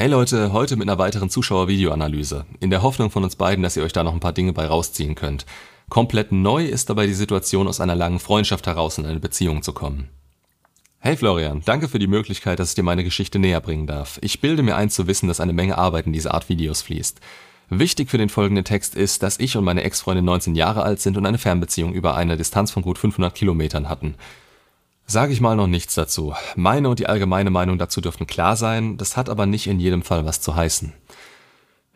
Hey Leute, heute mit einer weiteren Zuschauer-Videoanalyse. In der Hoffnung von uns beiden, dass ihr euch da noch ein paar Dinge bei rausziehen könnt. Komplett neu ist dabei die Situation, aus einer langen Freundschaft heraus in eine Beziehung zu kommen. Hey Florian, danke für die Möglichkeit, dass ich dir meine Geschichte näher bringen darf. Ich bilde mir ein zu wissen, dass eine Menge Arbeit in diese Art Videos fließt. Wichtig für den folgenden Text ist, dass ich und meine Ex-Freundin 19 Jahre alt sind und eine Fernbeziehung über eine Distanz von gut 500 Kilometern hatten. Sage ich mal noch nichts dazu. Meine und die allgemeine Meinung dazu dürften klar sein, das hat aber nicht in jedem Fall was zu heißen.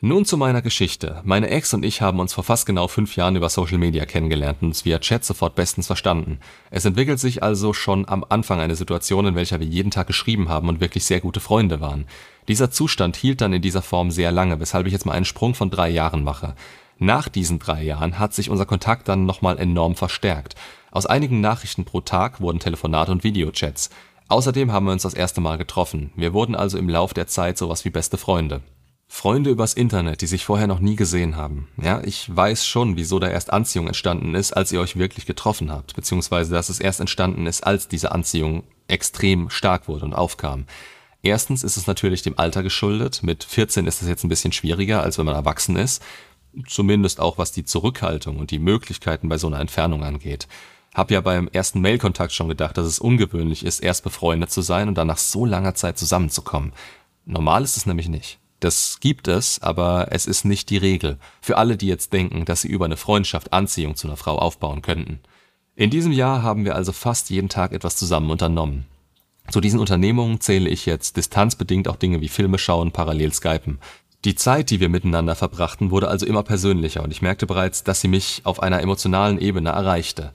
Nun zu meiner Geschichte. Meine Ex und ich haben uns vor fast genau fünf Jahren über Social Media kennengelernt und uns via Chat sofort bestens verstanden. Es entwickelt sich also schon am Anfang eine Situation, in welcher wir jeden Tag geschrieben haben und wirklich sehr gute Freunde waren. Dieser Zustand hielt dann in dieser Form sehr lange, weshalb ich jetzt mal einen Sprung von drei Jahren mache. Nach diesen drei Jahren hat sich unser Kontakt dann nochmal enorm verstärkt. Aus einigen Nachrichten pro Tag wurden Telefonate und Videochats. Außerdem haben wir uns das erste Mal getroffen. Wir wurden also im Lauf der Zeit sowas wie beste Freunde. Freunde übers Internet, die sich vorher noch nie gesehen haben. Ja, ich weiß schon, wieso da erst Anziehung entstanden ist, als ihr euch wirklich getroffen habt, beziehungsweise dass es erst entstanden ist, als diese Anziehung extrem stark wurde und aufkam. Erstens ist es natürlich dem Alter geschuldet. Mit 14 ist es jetzt ein bisschen schwieriger, als wenn man erwachsen ist. Zumindest auch was die Zurückhaltung und die Möglichkeiten bei so einer Entfernung angeht. Hab ja beim ersten Mailkontakt schon gedacht, dass es ungewöhnlich ist, erst befreundet zu sein und dann nach so langer Zeit zusammenzukommen. Normal ist es nämlich nicht. Das gibt es, aber es ist nicht die Regel. Für alle, die jetzt denken, dass sie über eine Freundschaft Anziehung zu einer Frau aufbauen könnten. In diesem Jahr haben wir also fast jeden Tag etwas zusammen unternommen. Zu diesen Unternehmungen zähle ich jetzt distanzbedingt auch Dinge wie Filme schauen, parallel skypen. Die Zeit, die wir miteinander verbrachten, wurde also immer persönlicher und ich merkte bereits, dass sie mich auf einer emotionalen Ebene erreichte.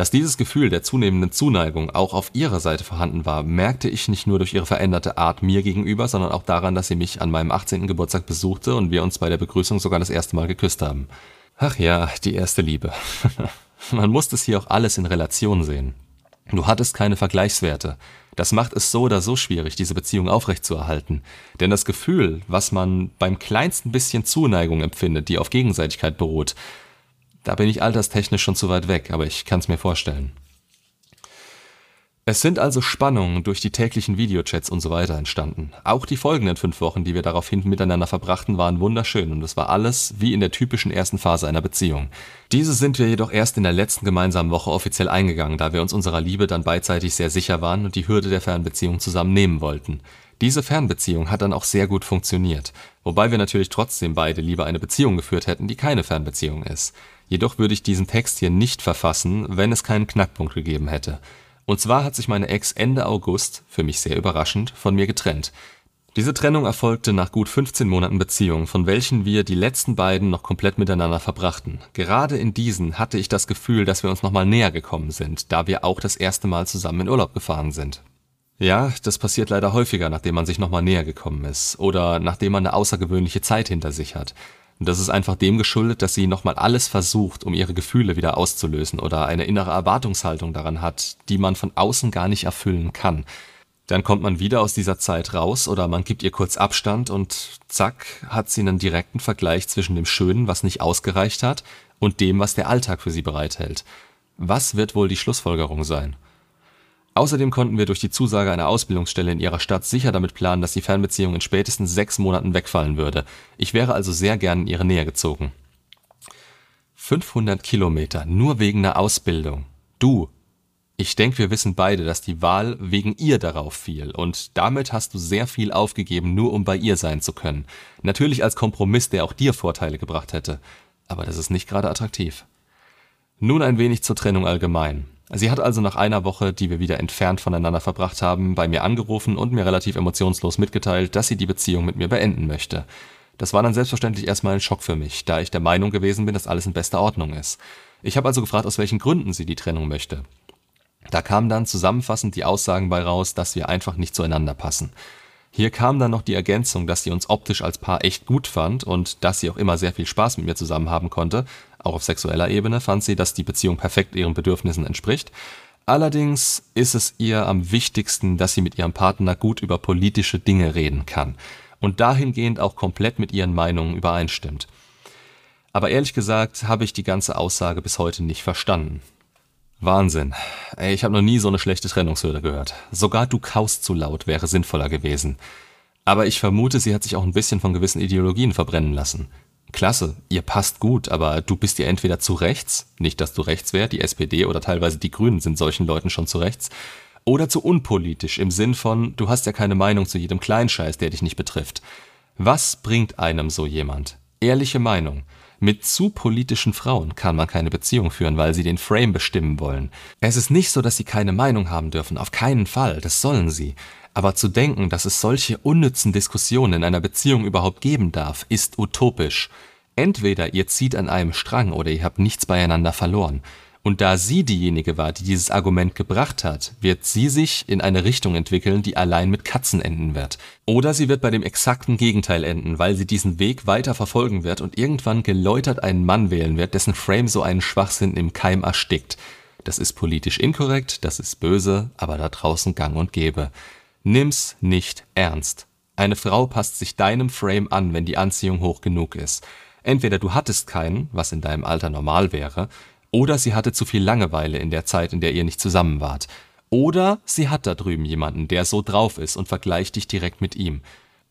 Dass dieses Gefühl der zunehmenden Zuneigung auch auf ihrer Seite vorhanden war, merkte ich nicht nur durch ihre veränderte Art mir gegenüber, sondern auch daran, dass sie mich an meinem 18. Geburtstag besuchte und wir uns bei der Begrüßung sogar das erste Mal geküsst haben. Ach ja, die erste Liebe. Man muss das hier auch alles in Relation sehen. Du hattest keine Vergleichswerte. Das macht es so oder so schwierig, diese Beziehung aufrechtzuerhalten. Denn das Gefühl, was man beim kleinsten bisschen Zuneigung empfindet, die auf Gegenseitigkeit beruht, da bin ich alterstechnisch schon zu weit weg, aber ich kann's mir vorstellen. Es sind also Spannungen durch die täglichen Videochats und so weiter entstanden. Auch die folgenden fünf Wochen, die wir daraufhin miteinander verbrachten, waren wunderschön und es war alles wie in der typischen ersten Phase einer Beziehung. Diese sind wir jedoch erst in der letzten gemeinsamen Woche offiziell eingegangen, da wir uns unserer Liebe dann beidseitig sehr sicher waren und die Hürde der Fernbeziehung zusammen nehmen wollten. Diese Fernbeziehung hat dann auch sehr gut funktioniert, wobei wir natürlich trotzdem beide lieber eine Beziehung geführt hätten, die keine Fernbeziehung ist. Jedoch würde ich diesen Text hier nicht verfassen, wenn es keinen Knackpunkt gegeben hätte. Und zwar hat sich meine Ex Ende August, für mich sehr überraschend, von mir getrennt. Diese Trennung erfolgte nach gut 15 Monaten Beziehung, von welchen wir die letzten beiden noch komplett miteinander verbrachten. Gerade in diesen hatte ich das Gefühl, dass wir uns nochmal näher gekommen sind, da wir auch das erste Mal zusammen in Urlaub gefahren sind. Ja, das passiert leider häufiger, nachdem man sich nochmal näher gekommen ist oder nachdem man eine außergewöhnliche Zeit hinter sich hat. Und das ist einfach dem geschuldet, dass sie nochmal alles versucht, um ihre Gefühle wieder auszulösen oder eine innere Erwartungshaltung daran hat, die man von außen gar nicht erfüllen kann. Dann kommt man wieder aus dieser Zeit raus oder man gibt ihr kurz Abstand und zack, hat sie einen direkten Vergleich zwischen dem Schönen, was nicht ausgereicht hat, und dem, was der Alltag für sie bereithält. Was wird wohl die Schlussfolgerung sein? Außerdem konnten wir durch die Zusage einer Ausbildungsstelle in ihrer Stadt sicher damit planen, dass die Fernbeziehung in spätestens sechs Monaten wegfallen würde. Ich wäre also sehr gern in ihre Nähe gezogen. 500 Kilometer, nur wegen einer Ausbildung. Du. Ich denke, wir wissen beide, dass die Wahl wegen ihr darauf fiel und damit hast du sehr viel aufgegeben, nur um bei ihr sein zu können. Natürlich als Kompromiss, der auch dir Vorteile gebracht hätte. Aber das ist nicht gerade attraktiv. Nun ein wenig zur Trennung allgemein. Sie hat also nach einer Woche, die wir wieder entfernt voneinander verbracht haben, bei mir angerufen und mir relativ emotionslos mitgeteilt, dass sie die Beziehung mit mir beenden möchte. Das war dann selbstverständlich erstmal ein Schock für mich, da ich der Meinung gewesen bin, dass alles in bester Ordnung ist. Ich habe also gefragt, aus welchen Gründen sie die Trennung möchte. Da kamen dann zusammenfassend die Aussagen bei raus, dass wir einfach nicht zueinander passen. Hier kam dann noch die Ergänzung, dass sie uns optisch als Paar echt gut fand und dass sie auch immer sehr viel Spaß mit mir zusammen haben konnte. Auch auf sexueller Ebene fand sie, dass die Beziehung perfekt ihren Bedürfnissen entspricht. Allerdings ist es ihr am wichtigsten, dass sie mit ihrem Partner gut über politische Dinge reden kann und dahingehend auch komplett mit ihren Meinungen übereinstimmt. Aber ehrlich gesagt habe ich die ganze Aussage bis heute nicht verstanden. Wahnsinn. Ey, ich habe noch nie so eine schlechte Trennungshürde gehört. Sogar du kaust zu laut wäre sinnvoller gewesen. Aber ich vermute, sie hat sich auch ein bisschen von gewissen Ideologien verbrennen lassen. Klasse, ihr passt gut, aber du bist ja entweder zu rechts, nicht dass du rechts wär, die SPD oder teilweise die Grünen sind solchen Leuten schon zu rechts, oder zu unpolitisch im Sinn von, du hast ja keine Meinung zu jedem Kleinscheiß, der dich nicht betrifft. Was bringt einem so jemand? Ehrliche Meinung. Mit zu politischen Frauen kann man keine Beziehung führen, weil sie den Frame bestimmen wollen. Es ist nicht so, dass sie keine Meinung haben dürfen, auf keinen Fall, das sollen sie. Aber zu denken, dass es solche unnützen Diskussionen in einer Beziehung überhaupt geben darf, ist utopisch. Entweder ihr zieht an einem Strang oder ihr habt nichts beieinander verloren. Und da sie diejenige war, die dieses Argument gebracht hat, wird sie sich in eine Richtung entwickeln, die allein mit Katzen enden wird. Oder sie wird bei dem exakten Gegenteil enden, weil sie diesen Weg weiter verfolgen wird und irgendwann geläutert einen Mann wählen wird, dessen Frame so einen Schwachsinn im Keim erstickt. Das ist politisch inkorrekt, das ist böse, aber da draußen gang und gäbe. Nimm's nicht ernst. Eine Frau passt sich deinem Frame an, wenn die Anziehung hoch genug ist. Entweder du hattest keinen, was in deinem Alter normal wäre, oder sie hatte zu viel Langeweile in der Zeit, in der ihr nicht zusammen wart. Oder sie hat da drüben jemanden, der so drauf ist und vergleicht dich direkt mit ihm.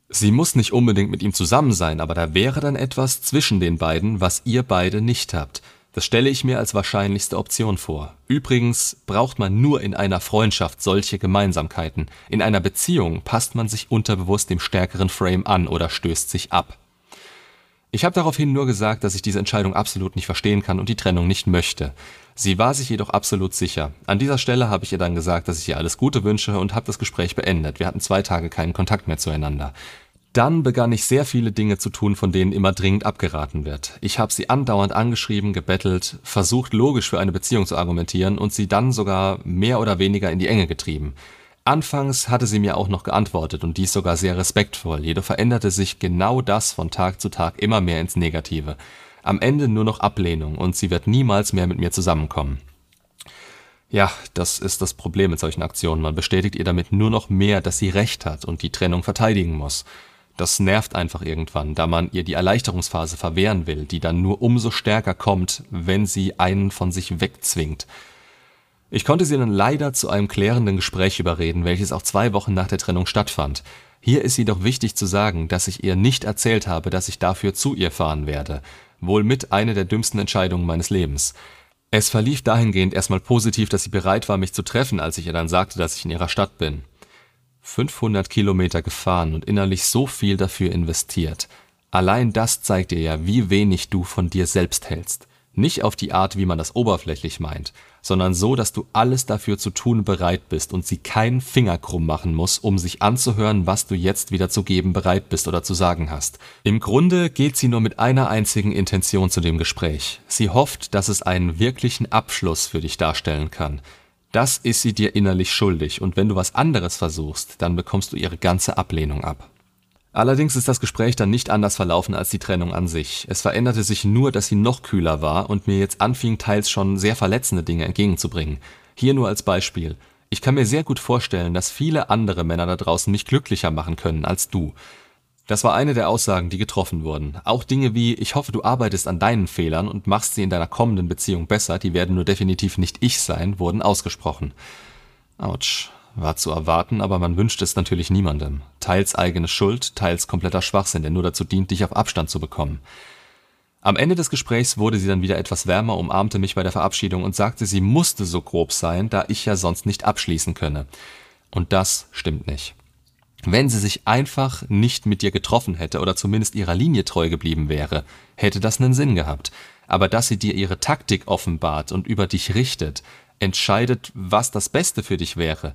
Sie muss nicht unbedingt mit ihm zusammen sein, aber da wäre dann etwas zwischen den beiden, was ihr beide nicht habt. Das stelle ich mir als wahrscheinlichste Option vor. Übrigens braucht man nur in einer Freundschaft solche Gemeinsamkeiten. In einer Beziehung passt man sich unterbewusst dem stärkeren Frame an oder stößt sich ab. Ich habe daraufhin nur gesagt, dass ich diese Entscheidung absolut nicht verstehen kann und die Trennung nicht möchte. Sie war sich jedoch absolut sicher. An dieser Stelle habe ich ihr dann gesagt, dass ich ihr alles Gute wünsche und habe das Gespräch beendet. Wir hatten zwei Tage keinen Kontakt mehr zueinander. Dann begann ich sehr viele Dinge zu tun, von denen immer dringend abgeraten wird. Ich habe sie andauernd angeschrieben, gebettelt, versucht logisch für eine Beziehung zu argumentieren und sie dann sogar mehr oder weniger in die Enge getrieben. Anfangs hatte sie mir auch noch geantwortet und dies sogar sehr respektvoll, jedoch veränderte sich genau das von Tag zu Tag immer mehr ins Negative. Am Ende nur noch Ablehnung und sie wird niemals mehr mit mir zusammenkommen. Ja, das ist das Problem mit solchen Aktionen. Man bestätigt ihr damit nur noch mehr, dass sie recht hat und die Trennung verteidigen muss. Das nervt einfach irgendwann, da man ihr die Erleichterungsphase verwehren will, die dann nur umso stärker kommt, wenn sie einen von sich wegzwingt. Ich konnte sie dann leider zu einem klärenden Gespräch überreden, welches auch zwei Wochen nach der Trennung stattfand. Hier ist jedoch wichtig zu sagen, dass ich ihr nicht erzählt habe, dass ich dafür zu ihr fahren werde. Wohl mit eine der dümmsten Entscheidungen meines Lebens. Es verlief dahingehend erstmal positiv, dass sie bereit war, mich zu treffen, als ich ihr dann sagte, dass ich in ihrer Stadt bin. 500 Kilometer gefahren und innerlich so viel dafür investiert. Allein das zeigt dir ja, wie wenig du von dir selbst hältst. Nicht auf die Art, wie man das oberflächlich meint, sondern so, dass du alles dafür zu tun bereit bist und sie keinen Finger krumm machen muss, um sich anzuhören, was du jetzt wieder zu geben bereit bist oder zu sagen hast. Im Grunde geht sie nur mit einer einzigen Intention zu dem Gespräch. Sie hofft, dass es einen wirklichen Abschluss für dich darstellen kann. Das ist sie dir innerlich schuldig, und wenn du was anderes versuchst, dann bekommst du ihre ganze Ablehnung ab. Allerdings ist das Gespräch dann nicht anders verlaufen als die Trennung an sich. Es veränderte sich nur, dass sie noch kühler war und mir jetzt anfing, teils schon sehr verletzende Dinge entgegenzubringen. Hier nur als Beispiel. Ich kann mir sehr gut vorstellen, dass viele andere Männer da draußen mich glücklicher machen können als du. Das war eine der Aussagen, die getroffen wurden. Auch Dinge wie, ich hoffe, du arbeitest an deinen Fehlern und machst sie in deiner kommenden Beziehung besser, die werden nur definitiv nicht ich sein, wurden ausgesprochen. Autsch. War zu erwarten, aber man wünscht es natürlich niemandem. Teils eigene Schuld, teils kompletter Schwachsinn, der nur dazu dient, dich auf Abstand zu bekommen. Am Ende des Gesprächs wurde sie dann wieder etwas wärmer, umarmte mich bei der Verabschiedung und sagte, sie musste so grob sein, da ich ja sonst nicht abschließen könne. Und das stimmt nicht. Wenn sie sich einfach nicht mit dir getroffen hätte oder zumindest ihrer Linie treu geblieben wäre, hätte das einen Sinn gehabt. Aber dass sie dir ihre Taktik offenbart und über dich richtet, entscheidet, was das Beste für dich wäre,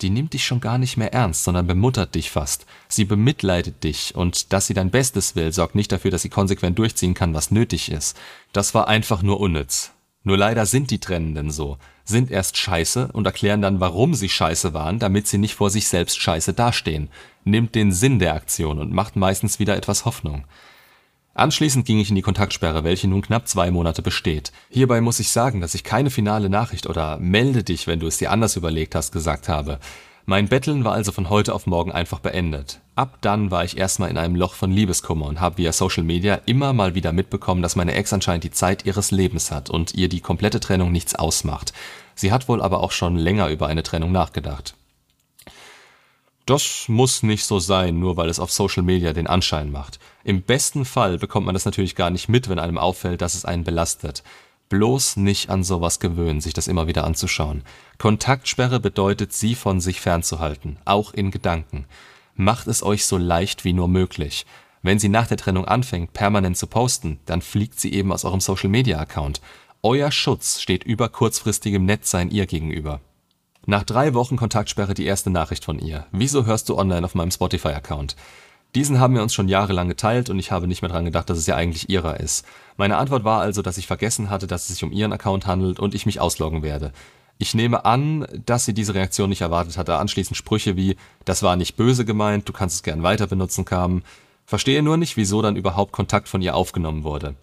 die nimmt dich schon gar nicht mehr ernst, sondern bemuttert dich fast. Sie bemitleidet dich und dass sie dein Bestes will, sorgt nicht dafür, dass sie konsequent durchziehen kann, was nötig ist. Das war einfach nur unnütz. Nur leider sind die Trennenden so, sind erst scheiße und erklären dann, warum sie scheiße waren, damit sie nicht vor sich selbst scheiße dastehen. Nimmt den Sinn der Aktion und macht meistens wieder etwas Hoffnung. Anschließend ging ich in die Kontaktsperre, welche nun knapp zwei Monate besteht. Hierbei muss ich sagen, dass ich keine finale Nachricht oder melde dich, wenn du es dir anders überlegt hast, gesagt habe. Mein Betteln war also von heute auf morgen einfach beendet. Ab dann war ich erstmal in einem Loch von Liebeskummer und habe via Social Media immer mal wieder mitbekommen, dass meine Ex anscheinend die Zeit ihres Lebens hat und ihr die komplette Trennung nichts ausmacht. Sie hat wohl aber auch schon länger über eine Trennung nachgedacht. Das muss nicht so sein, nur weil es auf Social Media den Anschein macht. Im besten Fall bekommt man das natürlich gar nicht mit, wenn einem auffällt, dass es einen belastet. Bloß nicht an sowas gewöhnen, sich das immer wieder anzuschauen. Kontaktsperre bedeutet, sie von sich fernzuhalten, auch in Gedanken. Macht es euch so leicht wie nur möglich. Wenn sie nach der Trennung anfängt, permanent zu posten, dann fliegt sie eben aus eurem Social-Media-Account. Euer Schutz steht über kurzfristigem Nettsein ihr gegenüber. Nach drei Wochen Kontaktsperre die erste Nachricht von ihr. Wieso hörst du online auf meinem Spotify-Account? Diesen haben wir uns schon jahrelang geteilt und ich habe nicht mehr dran gedacht, dass es ja eigentlich ihrer ist. Meine Antwort war also, dass ich vergessen hatte, dass es sich um ihren Account handelt und ich mich ausloggen werde. Ich nehme an, dass sie diese Reaktion nicht erwartet hatte. Anschließend Sprüche wie, das war nicht böse gemeint, du kannst es gern weiter benutzen kamen. Verstehe nur nicht, wieso dann überhaupt Kontakt von ihr aufgenommen wurde.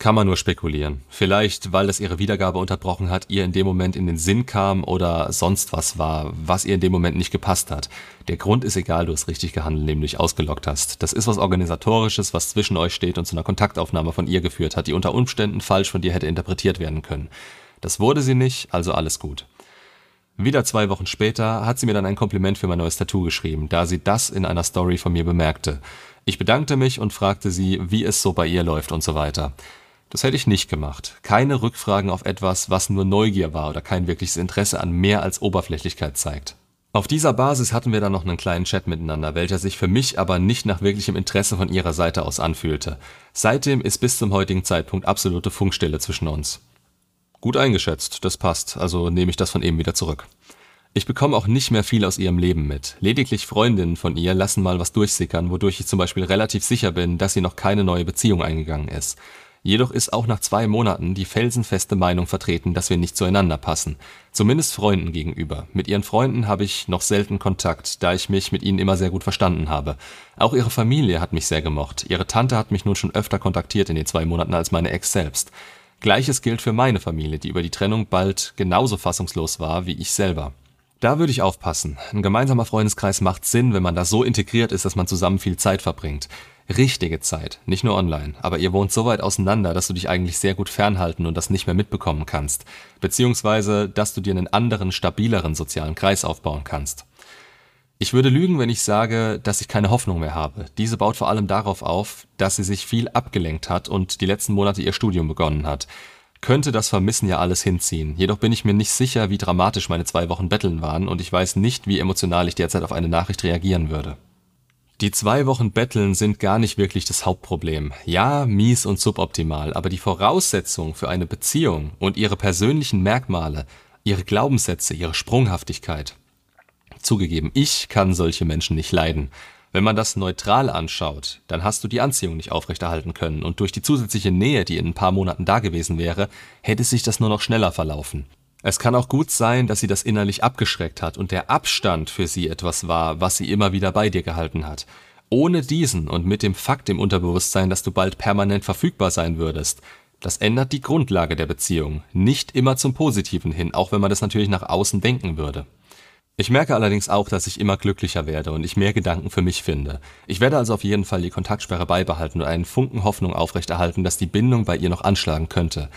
Kann man nur spekulieren. Vielleicht, weil das ihre Wiedergabe unterbrochen hat, ihr in dem Moment in den Sinn kam oder sonst was war, was ihr in dem Moment nicht gepasst hat. Der Grund ist egal, du hast richtig gehandelt, dich ausgelockt hast. Das ist was Organisatorisches, was zwischen euch steht und zu einer Kontaktaufnahme von ihr geführt hat, die unter Umständen falsch von dir hätte interpretiert werden können. Das wurde sie nicht, also alles gut. Wieder zwei Wochen später hat sie mir dann ein Kompliment für mein neues Tattoo geschrieben, da sie das in einer Story von mir bemerkte. Ich bedankte mich und fragte sie, wie es so bei ihr läuft und so weiter. Das hätte ich nicht gemacht. Keine Rückfragen auf etwas, was nur Neugier war oder kein wirkliches Interesse an mehr als Oberflächlichkeit zeigt. Auf dieser Basis hatten wir dann noch einen kleinen Chat miteinander, welcher sich für mich aber nicht nach wirklichem Interesse von ihrer Seite aus anfühlte. Seitdem ist bis zum heutigen Zeitpunkt absolute Funkstille zwischen uns. Gut eingeschätzt, das passt, also nehme ich das von eben wieder zurück. Ich bekomme auch nicht mehr viel aus ihrem Leben mit. Lediglich Freundinnen von ihr lassen mal was durchsickern, wodurch ich zum Beispiel relativ sicher bin, dass sie noch keine neue Beziehung eingegangen ist. Jedoch ist auch nach zwei Monaten die felsenfeste Meinung vertreten, dass wir nicht zueinander passen. Zumindest Freunden gegenüber. Mit ihren Freunden habe ich noch selten Kontakt, da ich mich mit ihnen immer sehr gut verstanden habe. Auch ihre Familie hat mich sehr gemocht. Ihre Tante hat mich nun schon öfter kontaktiert in den zwei Monaten als meine Ex selbst. Gleiches gilt für meine Familie, die über die Trennung bald genauso fassungslos war wie ich selber. Da würde ich aufpassen. Ein gemeinsamer Freundeskreis macht Sinn, wenn man da so integriert ist, dass man zusammen viel Zeit verbringt richtige Zeit, nicht nur online, aber ihr wohnt so weit auseinander, dass du dich eigentlich sehr gut fernhalten und das nicht mehr mitbekommen kannst, beziehungsweise dass du dir einen anderen, stabileren sozialen Kreis aufbauen kannst. Ich würde lügen, wenn ich sage, dass ich keine Hoffnung mehr habe. Diese baut vor allem darauf auf, dass sie sich viel abgelenkt hat und die letzten Monate ihr Studium begonnen hat. Könnte das Vermissen ja alles hinziehen. Jedoch bin ich mir nicht sicher, wie dramatisch meine zwei Wochen Betteln waren und ich weiß nicht, wie emotional ich derzeit auf eine Nachricht reagieren würde. Die zwei Wochen Betteln sind gar nicht wirklich das Hauptproblem. Ja, mies und suboptimal, aber die Voraussetzung für eine Beziehung und ihre persönlichen Merkmale, ihre Glaubenssätze, ihre Sprunghaftigkeit. Zugegeben, ich kann solche Menschen nicht leiden. Wenn man das neutral anschaut, dann hast du die Anziehung nicht aufrechterhalten können und durch die zusätzliche Nähe, die in ein paar Monaten da gewesen wäre, hätte sich das nur noch schneller verlaufen. Es kann auch gut sein, dass sie das innerlich abgeschreckt hat und der Abstand für sie etwas war, was sie immer wieder bei dir gehalten hat. Ohne diesen und mit dem Fakt im Unterbewusstsein, dass du bald permanent verfügbar sein würdest, das ändert die Grundlage der Beziehung. Nicht immer zum Positiven hin, auch wenn man das natürlich nach außen denken würde. Ich merke allerdings auch, dass ich immer glücklicher werde und ich mehr Gedanken für mich finde. Ich werde also auf jeden Fall die Kontaktsperre beibehalten und einen Funken Hoffnung aufrechterhalten, dass die Bindung bei ihr noch anschlagen könnte.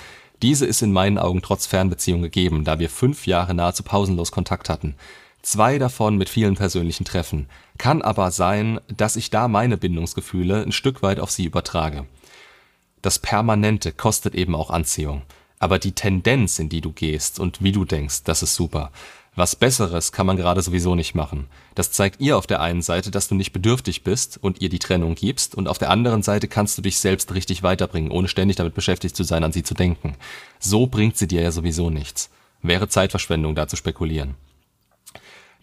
Diese ist in meinen Augen trotz Fernbeziehung gegeben, da wir fünf Jahre nahezu pausenlos Kontakt hatten. Zwei davon mit vielen persönlichen Treffen. Kann aber sein, dass ich da meine Bindungsgefühle ein Stück weit auf sie übertrage. Das Permanente kostet eben auch Anziehung. Aber die Tendenz, in die du gehst und wie du denkst, das ist super. Was Besseres kann man gerade sowieso nicht machen. Das zeigt ihr auf der einen Seite, dass du nicht bedürftig bist und ihr die Trennung gibst, und auf der anderen Seite kannst du dich selbst richtig weiterbringen, ohne ständig damit beschäftigt zu sein, an sie zu denken. So bringt sie dir ja sowieso nichts. Wäre Zeitverschwendung, da zu spekulieren.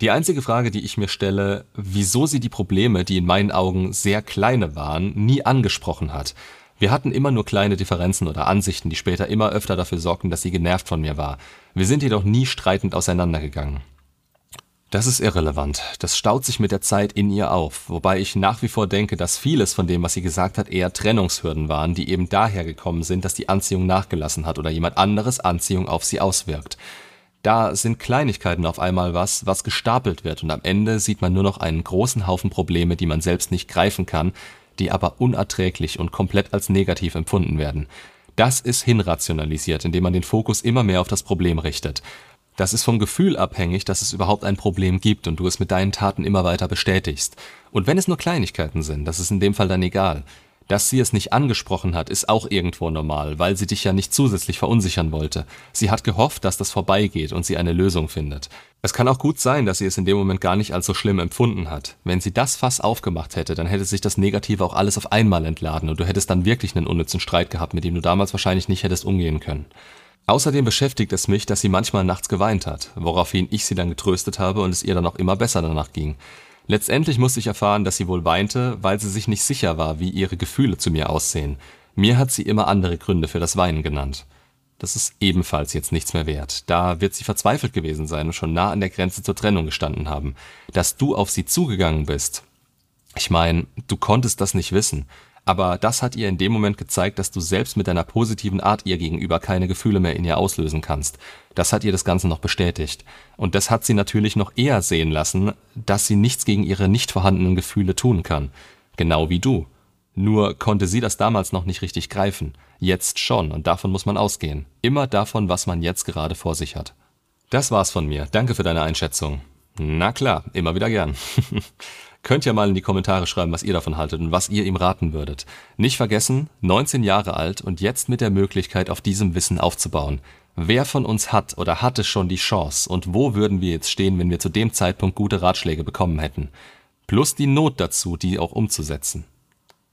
Die einzige Frage, die ich mir stelle, wieso sie die Probleme, die in meinen Augen sehr kleine waren, nie angesprochen hat. Wir hatten immer nur kleine Differenzen oder Ansichten, die später immer öfter dafür sorgten, dass sie genervt von mir war. Wir sind jedoch nie streitend auseinandergegangen. Das ist irrelevant. Das staut sich mit der Zeit in ihr auf, wobei ich nach wie vor denke, dass vieles von dem, was sie gesagt hat, eher Trennungshürden waren, die eben daher gekommen sind, dass die Anziehung nachgelassen hat oder jemand anderes Anziehung auf sie auswirkt. Da sind Kleinigkeiten auf einmal was, was gestapelt wird und am Ende sieht man nur noch einen großen Haufen Probleme, die man selbst nicht greifen kann, die aber unerträglich und komplett als negativ empfunden werden. Das ist hinrationalisiert, indem man den Fokus immer mehr auf das Problem richtet. Das ist vom Gefühl abhängig, dass es überhaupt ein Problem gibt und du es mit deinen Taten immer weiter bestätigst. Und wenn es nur Kleinigkeiten sind, das ist in dem Fall dann egal. Dass sie es nicht angesprochen hat, ist auch irgendwo normal, weil sie dich ja nicht zusätzlich verunsichern wollte. Sie hat gehofft, dass das vorbeigeht und sie eine Lösung findet. Es kann auch gut sein, dass sie es in dem Moment gar nicht als so schlimm empfunden hat. Wenn sie das Fass aufgemacht hätte, dann hätte sich das Negative auch alles auf einmal entladen und du hättest dann wirklich einen unnützen Streit gehabt, mit dem du damals wahrscheinlich nicht hättest umgehen können. Außerdem beschäftigt es mich, dass sie manchmal nachts geweint hat, woraufhin ich sie dann getröstet habe und es ihr dann auch immer besser danach ging. Letztendlich musste ich erfahren, dass sie wohl weinte, weil sie sich nicht sicher war, wie ihre Gefühle zu mir aussehen. Mir hat sie immer andere Gründe für das Weinen genannt. Das ist ebenfalls jetzt nichts mehr wert. Da wird sie verzweifelt gewesen sein und schon nah an der Grenze zur Trennung gestanden haben. Dass du auf sie zugegangen bist. Ich meine, du konntest das nicht wissen. Aber das hat ihr in dem Moment gezeigt, dass du selbst mit deiner positiven Art ihr gegenüber keine Gefühle mehr in ihr auslösen kannst. Das hat ihr das Ganze noch bestätigt. Und das hat sie natürlich noch eher sehen lassen, dass sie nichts gegen ihre nicht vorhandenen Gefühle tun kann. Genau wie du. Nur konnte sie das damals noch nicht richtig greifen. Jetzt schon, und davon muss man ausgehen. Immer davon, was man jetzt gerade vor sich hat. Das war's von mir. Danke für deine Einschätzung. Na klar, immer wieder gern. Könnt ihr mal in die Kommentare schreiben, was ihr davon haltet und was ihr ihm raten würdet. Nicht vergessen, 19 Jahre alt und jetzt mit der Möglichkeit, auf diesem Wissen aufzubauen. Wer von uns hat oder hatte schon die Chance und wo würden wir jetzt stehen, wenn wir zu dem Zeitpunkt gute Ratschläge bekommen hätten? Plus die Not dazu, die auch umzusetzen.